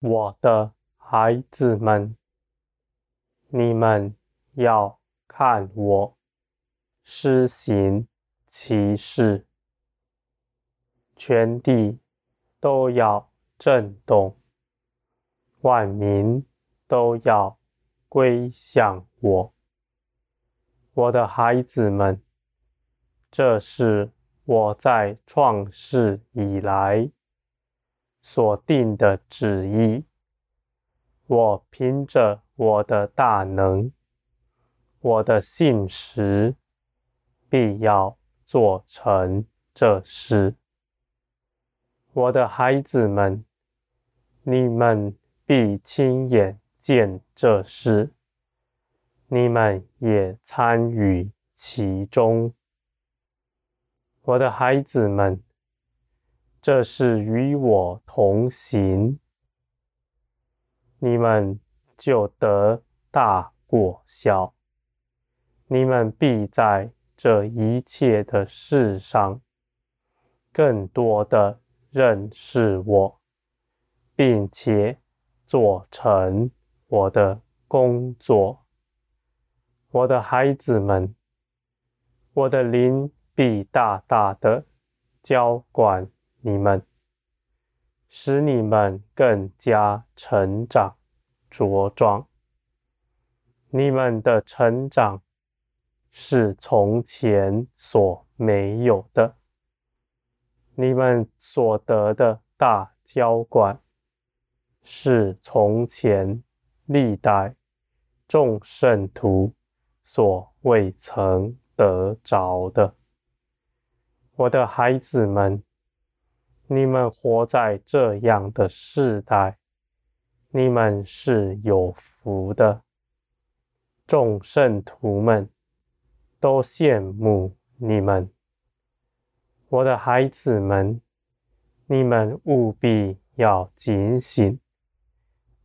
我的孩子们，你们要看我施行奇事，全地都要震动，万民都要归向我。我的孩子们，这是我在创世以来所定的旨意。我凭着我的大能，我的信实，必要做成这事。我的孩子们，你们必亲眼见这事。你们也参与其中，我的孩子们，这是与我同行，你们就得大果效。你们必在这一切的事上，更多的认识我，并且做成我的工作。我的孩子们，我的灵必大大的浇灌你们，使你们更加成长茁壮。你们的成长是从前所没有的，你们所得的大浇灌是从前历代众圣徒。所未曾得着的，我的孩子们，你们活在这样的世代，你们是有福的。众圣徒们都羡慕你们，我的孩子们，你们务必要警醒，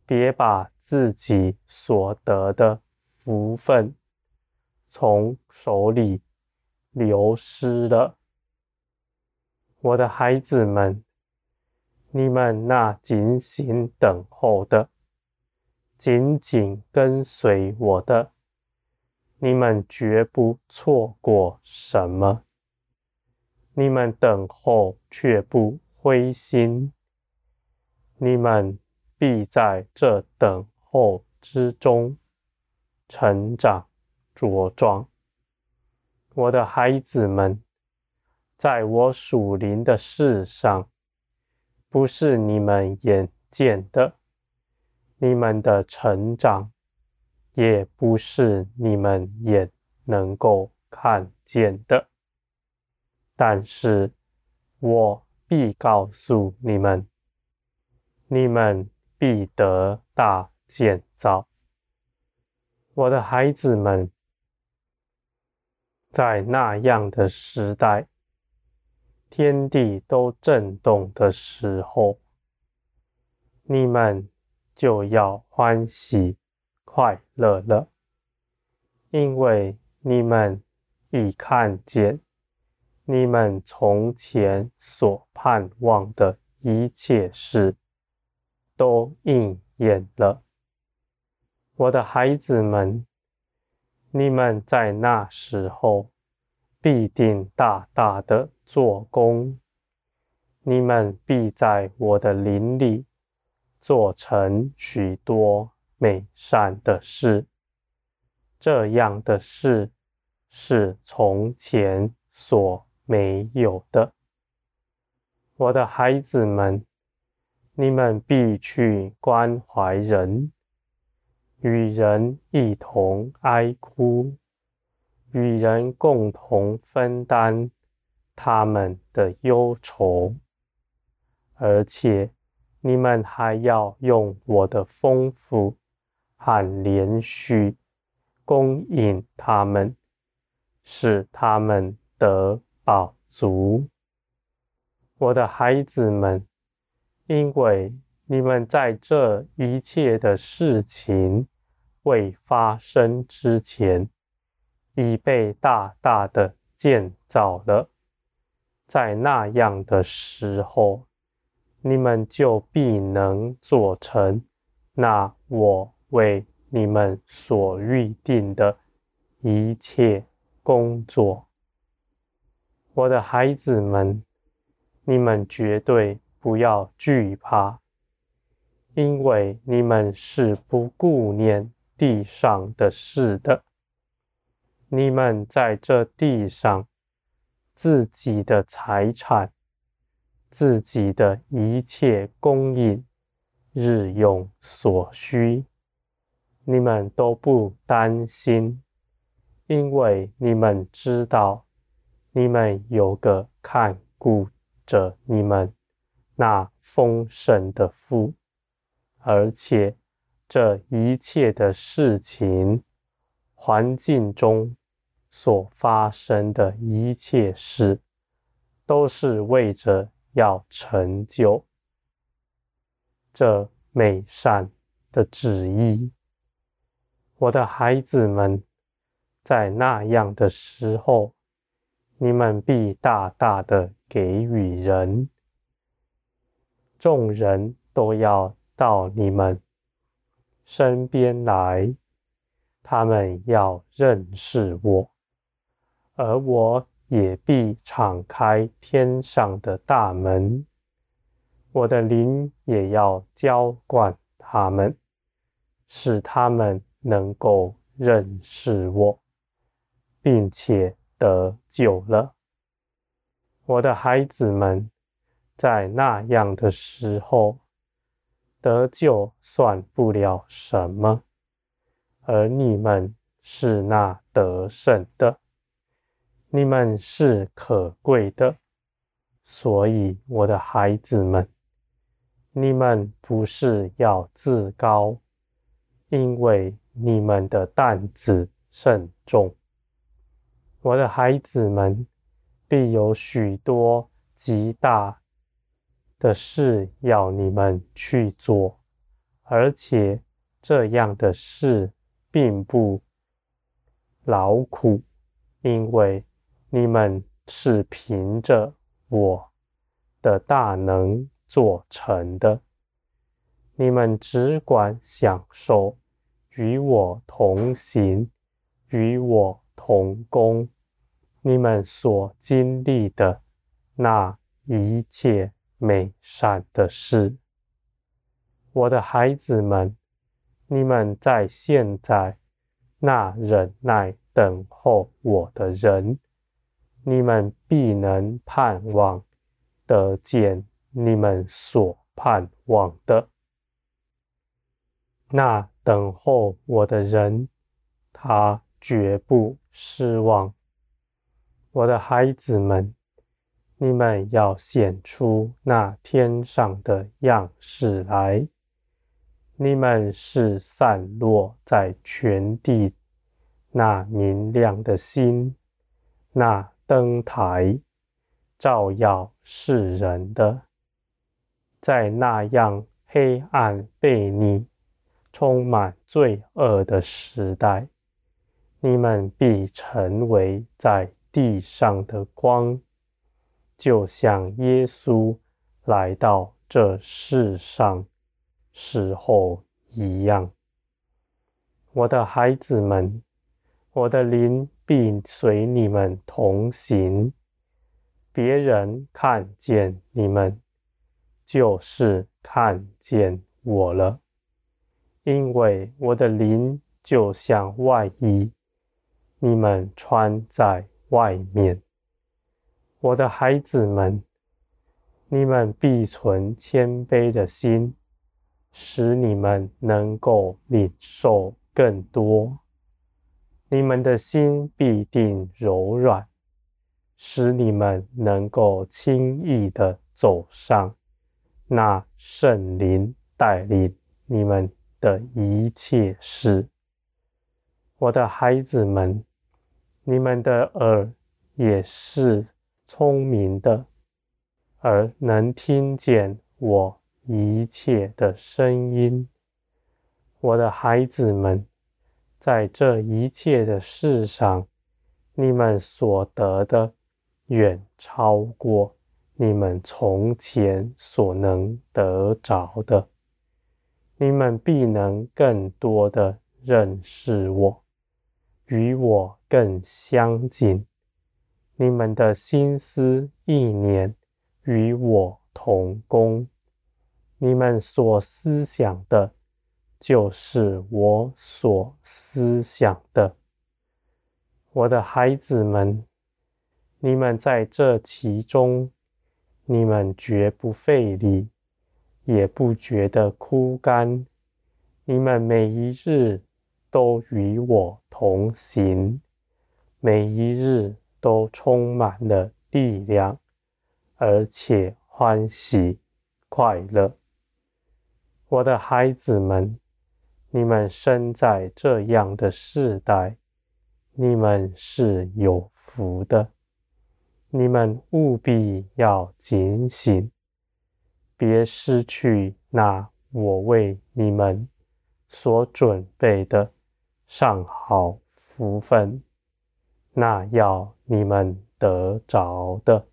别把自己所得的福分。从手里流失了，我的孩子们，你们那警醒等候的，紧紧跟随我的，你们绝不错过什么。你们等候却不灰心，你们必在这等候之中成长。茁壮，我的孩子们，在我属灵的事上，不是你们眼见的；你们的成长，也不是你们眼能够看见的。但是，我必告诉你们，你们必得大建造，我的孩子们。在那样的时代，天地都震动的时候，你们就要欢喜快乐了，因为你们已看见你们从前所盼望的一切事都应验了，我的孩子们。你们在那时候必定大大的做工，你们必在我的林里做成许多美善的事。这样的事是从前所没有的。我的孩子们，你们必去关怀人。与人一同哀哭，与人共同分担他们的忧愁，而且你们还要用我的丰富和连续供应他们，使他们得饱足。我的孩子们，因为你们在这一切的事情未发生之前，已被大大的建造了。在那样的时候，你们就必能做成那我为你们所预定的一切工作。我的孩子们，你们绝对不要惧怕，因为你们是不顾念地上的事的。你们在这地上自己的财产。自己的一切供应、日用所需，你们都不担心，因为你们知道，你们有个看顾着你们那丰盛的父，而且这一切的事情，环境中所发生的一切事，都是为着。要成就这美善的旨意，我的孩子们，在那样的时候，你们必大大的给予人，众人都要到你们身边来，他们要认识我，而我。也必敞开天上的大门，我的灵也要浇灌他们，使他们能够认识我，并且得救了。我的孩子们，在那样的时候，得救算不了什么，而你们是那得胜的。你们是可贵的，所以我的孩子们，你们不是要自高，因为你们的担子甚重。我的孩子们，必有许多极大的事要你们去做，而且这样的事并不劳苦，因为。你们是凭着我的大能做成的，你们只管享受与我同行、与我同工，你们所经历的那一切美善的事。我的孩子们，你们在现在那忍耐等候我的人。你们必能盼望得见你们所盼望的。那等候我的人，他绝不失望。我的孩子们，你们要显出那天上的样式来。你们是散落在全地那明亮的心，那。灯台照耀世人的，在那样黑暗悖逆、充满罪恶的时代，你们必成为在地上的光，就像耶稣来到这世上时候一样。我的孩子们，我的灵。并随你们同行，别人看见你们，就是看见我了，因为我的灵就像外衣，你们穿在外面。我的孩子们，你们必存谦卑的心，使你们能够领受更多。你们的心必定柔软，使你们能够轻易的走上那圣灵带领你们的一切事。我的孩子们，你们的耳也是聪明的，而能听见我一切的声音。我的孩子们。在这一切的事上，你们所得的远超过你们从前所能得着的。你们必能更多的认识我，与我更相近。你们的心思意念与我同工，你们所思想的，就是我所思想的。我的孩子们，你们在这其中，你们绝不费力，也不觉得枯干。你们每一日都与我同行，每一日。都充满了力量，而且欢喜快乐。我的孩子们，你们生在这样的世代，你们是有福的。你们务必要警醒，别失去那我为你们所准备的上好福分。那要你们得着的。